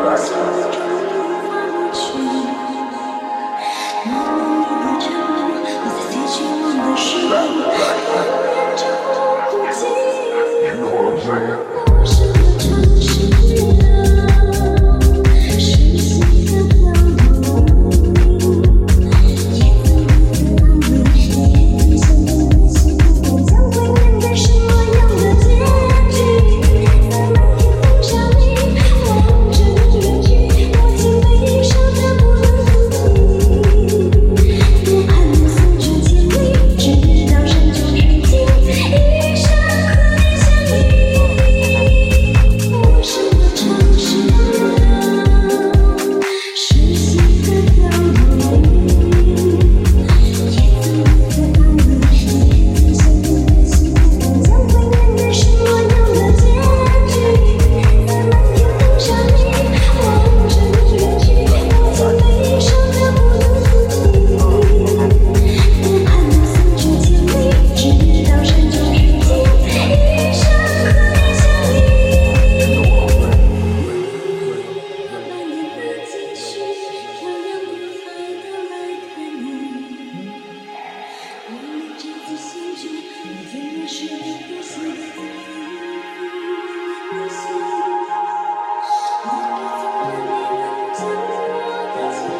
próxima.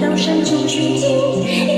到山穷水尽。